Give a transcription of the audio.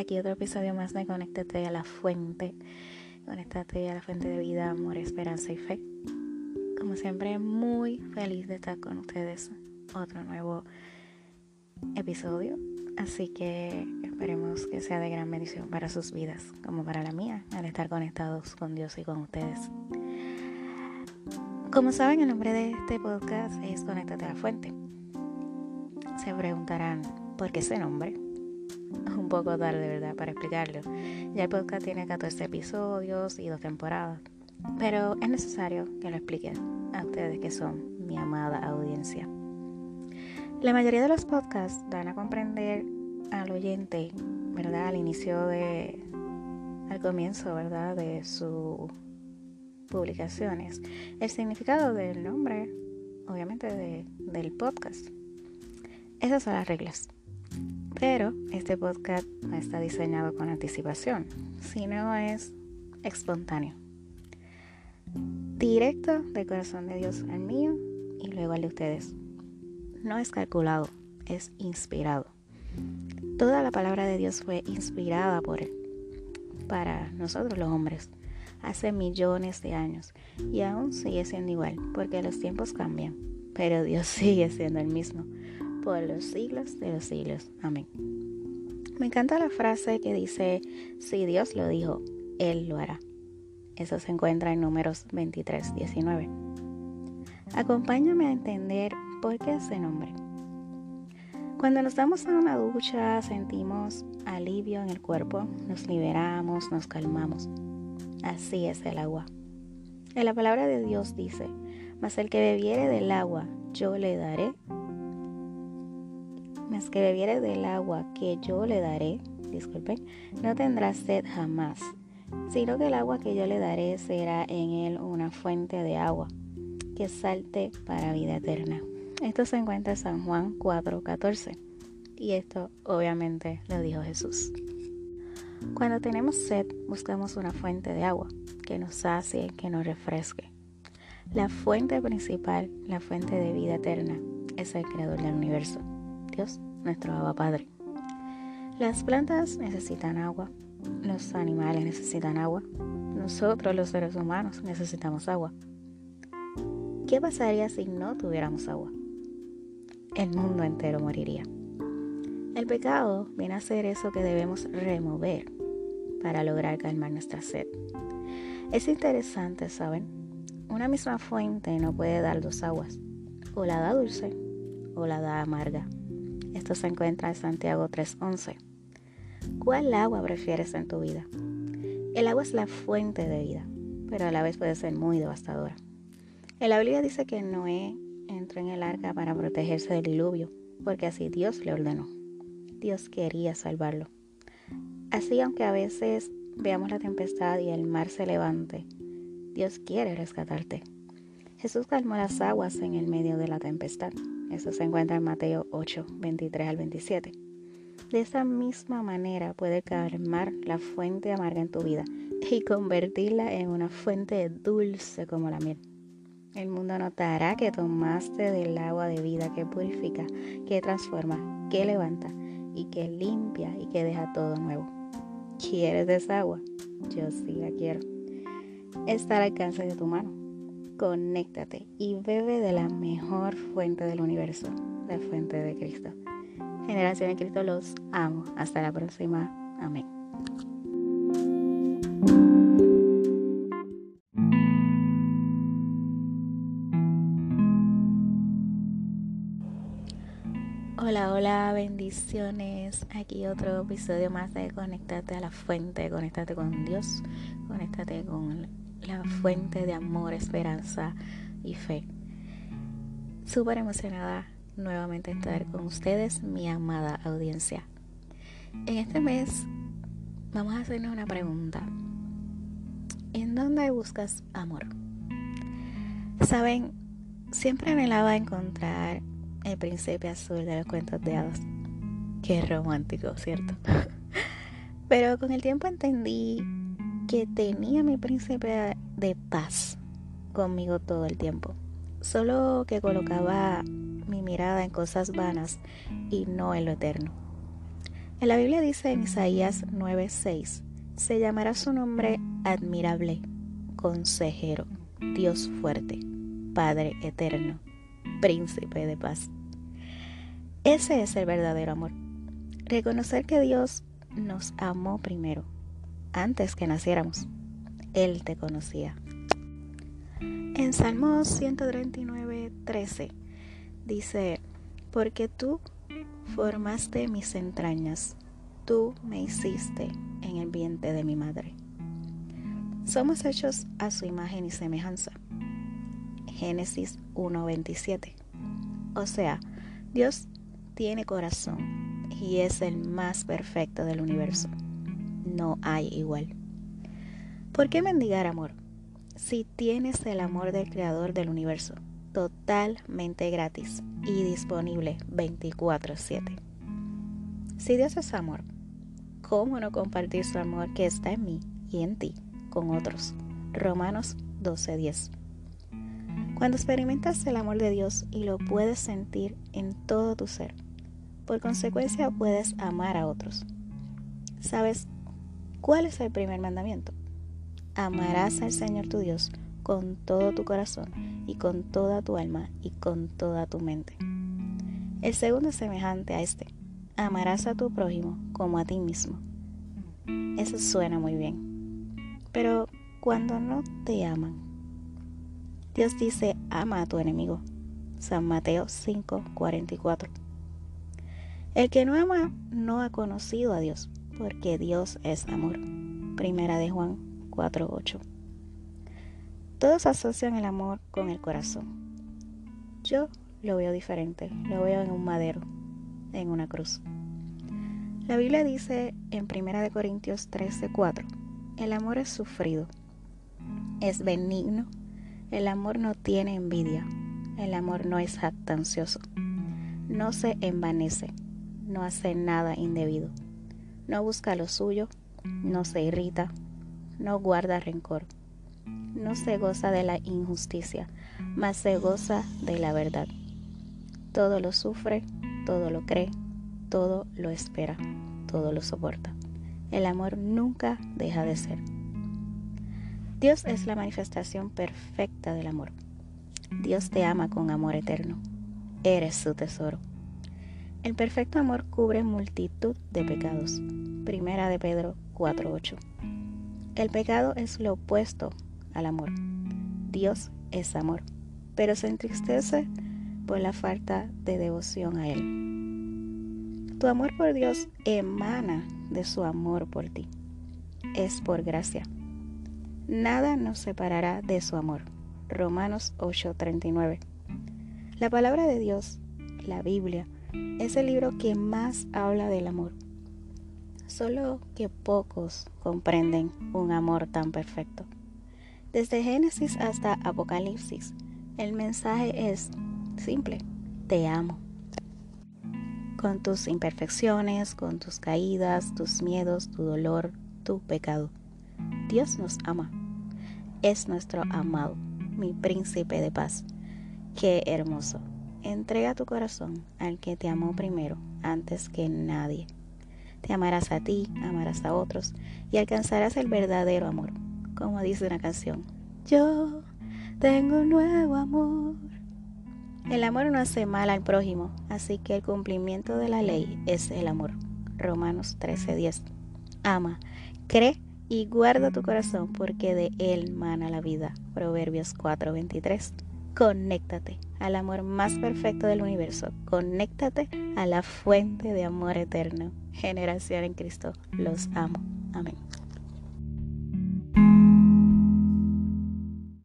Aquí otro episodio más de Conéctate a la Fuente. Conéctate a la fuente de vida, amor, esperanza y fe. Como siempre, muy feliz de estar con ustedes. Otro nuevo episodio. Así que esperemos que sea de gran bendición para sus vidas, como para la mía, al estar conectados con Dios y con ustedes. Como saben, el nombre de este podcast es Conéctate a la Fuente. Se preguntarán, ¿por qué ese nombre? Un poco tarde, ¿verdad? Para explicarlo. Ya el podcast tiene 14 episodios y dos temporadas. Pero es necesario que lo explique a ustedes que son mi amada audiencia. La mayoría de los podcasts dan a comprender al oyente, ¿verdad? Al inicio de, al comienzo, ¿verdad? De sus publicaciones, el significado del nombre, obviamente, del podcast. Esas son las reglas. Pero este podcast no está diseñado con anticipación, sino es espontáneo. Directo del corazón de Dios al mío y luego al de ustedes. No es calculado, es inspirado. Toda la palabra de Dios fue inspirada por Él, para nosotros los hombres, hace millones de años y aún sigue siendo igual, porque los tiempos cambian, pero Dios sigue siendo el mismo por los siglos de los siglos. Amén. Me encanta la frase que dice, si Dios lo dijo, Él lo hará. Eso se encuentra en números 23, 19. Acompáñame a entender por qué ese nombre. Cuando nos damos en una ducha sentimos alivio en el cuerpo, nos liberamos, nos calmamos. Así es el agua. En la palabra de Dios dice, mas el que bebiere del agua, yo le daré mas que bebiere del agua que yo le daré, disculpen, no tendrá sed jamás, sino que el agua que yo le daré será en él una fuente de agua que salte para vida eterna. Esto se encuentra en San Juan 4:14 y esto obviamente lo dijo Jesús. Cuando tenemos sed, buscamos una fuente de agua que nos sacie, que nos refresque. La fuente principal, la fuente de vida eterna, es el creador del universo. Dios, nuestro Abba Padre. Las plantas necesitan agua, los animales necesitan agua, nosotros los seres humanos necesitamos agua. ¿Qué pasaría si no tuviéramos agua? El mundo entero moriría. El pecado viene a ser eso que debemos remover para lograr calmar nuestra sed. Es interesante, ¿saben? Una misma fuente no puede dar dos aguas, o la da dulce o la da amarga. Esto se encuentra en Santiago 3:11. ¿Cuál agua prefieres en tu vida? El agua es la fuente de vida, pero a la vez puede ser muy devastadora. En la Biblia dice que Noé entró en el arca para protegerse del diluvio, porque así Dios le ordenó. Dios quería salvarlo. Así, aunque a veces veamos la tempestad y el mar se levante, Dios quiere rescatarte. Jesús calmó las aguas en el medio de la tempestad. Eso se encuentra en Mateo 8, 23 al 27. De esa misma manera puede calmar la fuente amarga en tu vida y convertirla en una fuente dulce como la miel. El mundo notará que tomaste del agua de vida que purifica, que transforma, que levanta y que limpia y que deja todo nuevo. ¿Quieres esa agua? Yo sí la quiero. Está al alcance de tu mano conéctate y bebe de la mejor fuente del universo, la fuente de Cristo. Generación de Cristo los amo. Hasta la próxima. Amén. Hola, hola, bendiciones. Aquí otro episodio más de Conéctate a la fuente, conéctate con Dios, conéctate con la fuente de amor, esperanza y fe. Súper emocionada nuevamente estar con ustedes, mi amada audiencia. En este mes vamos a hacernos una pregunta. ¿En dónde buscas amor? Saben, siempre anhelaba encontrar el príncipe azul de los cuentos de hadas. Qué romántico, ¿cierto? Pero con el tiempo entendí que tenía mi príncipe de paz conmigo todo el tiempo. Solo que colocaba mi mirada en cosas vanas y no en lo eterno. En la Biblia dice en Isaías 9:6, se llamará su nombre admirable, consejero, Dios fuerte, Padre eterno, príncipe de paz. Ese es el verdadero amor. Reconocer que Dios nos amó primero, antes que naciéramos. Él te conocía. En Salmos 139, 13 dice, porque tú formaste mis entrañas, tú me hiciste en el vientre de mi madre. Somos hechos a su imagen y semejanza. Génesis 1.27. O sea, Dios tiene corazón y es el más perfecto del universo. No hay igual. ¿Por qué mendigar amor? Si tienes el amor del Creador del universo, totalmente gratis y disponible 24/7. Si Dios es amor, ¿cómo no compartir su amor que está en mí y en ti con otros? Romanos 12:10. Cuando experimentas el amor de Dios y lo puedes sentir en todo tu ser, por consecuencia puedes amar a otros. ¿Sabes cuál es el primer mandamiento? Amarás al Señor tu Dios con todo tu corazón y con toda tu alma y con toda tu mente. El segundo es semejante a este. Amarás a tu prójimo como a ti mismo. Eso suena muy bien. Pero cuando no te aman, Dios dice, ama a tu enemigo. San Mateo 5:44. El que no ama no ha conocido a Dios, porque Dios es amor. Primera de Juan 4:8. Todos asocian el amor con el corazón. Yo lo veo diferente, lo veo en un madero, en una cruz. La Biblia dice en Primera de Corintios 13:4, el amor es sufrido, es benigno, el amor no tiene envidia, el amor no es jactancioso, no se envanece no hace nada indebido, no busca lo suyo, no se irrita, no guarda rencor, no se goza de la injusticia, mas se goza de la verdad. Todo lo sufre, todo lo cree, todo lo espera, todo lo soporta. El amor nunca deja de ser. Dios es la manifestación perfecta del amor. Dios te ama con amor eterno. Eres su tesoro. El perfecto amor cubre multitud de pecados. Primera de Pedro 4:8. El pecado es lo opuesto al amor. Dios es amor, pero se entristece por la falta de devoción a Él. Tu amor por Dios emana de su amor por ti. Es por gracia. Nada nos separará de su amor. Romanos 8:39. La palabra de Dios, la Biblia, es el libro que más habla del amor. Solo que pocos comprenden un amor tan perfecto. Desde Génesis hasta Apocalipsis, el mensaje es simple, te amo. Con tus imperfecciones, con tus caídas, tus miedos, tu dolor, tu pecado. Dios nos ama. Es nuestro amado, mi príncipe de paz. Qué hermoso. Entrega tu corazón al que te amó primero, antes que nadie. Te amarás a ti, amarás a otros y alcanzarás el verdadero amor, como dice una canción. Yo tengo un nuevo amor. El amor no hace mal al prójimo, así que el cumplimiento de la ley es el amor. Romanos 13:10. Ama, cree y guarda tu corazón porque de él mana la vida. Proverbios 4:23. Conéctate al amor más perfecto del universo. Conéctate a la fuente de amor eterno. Generación en Cristo. Los amo. Amén.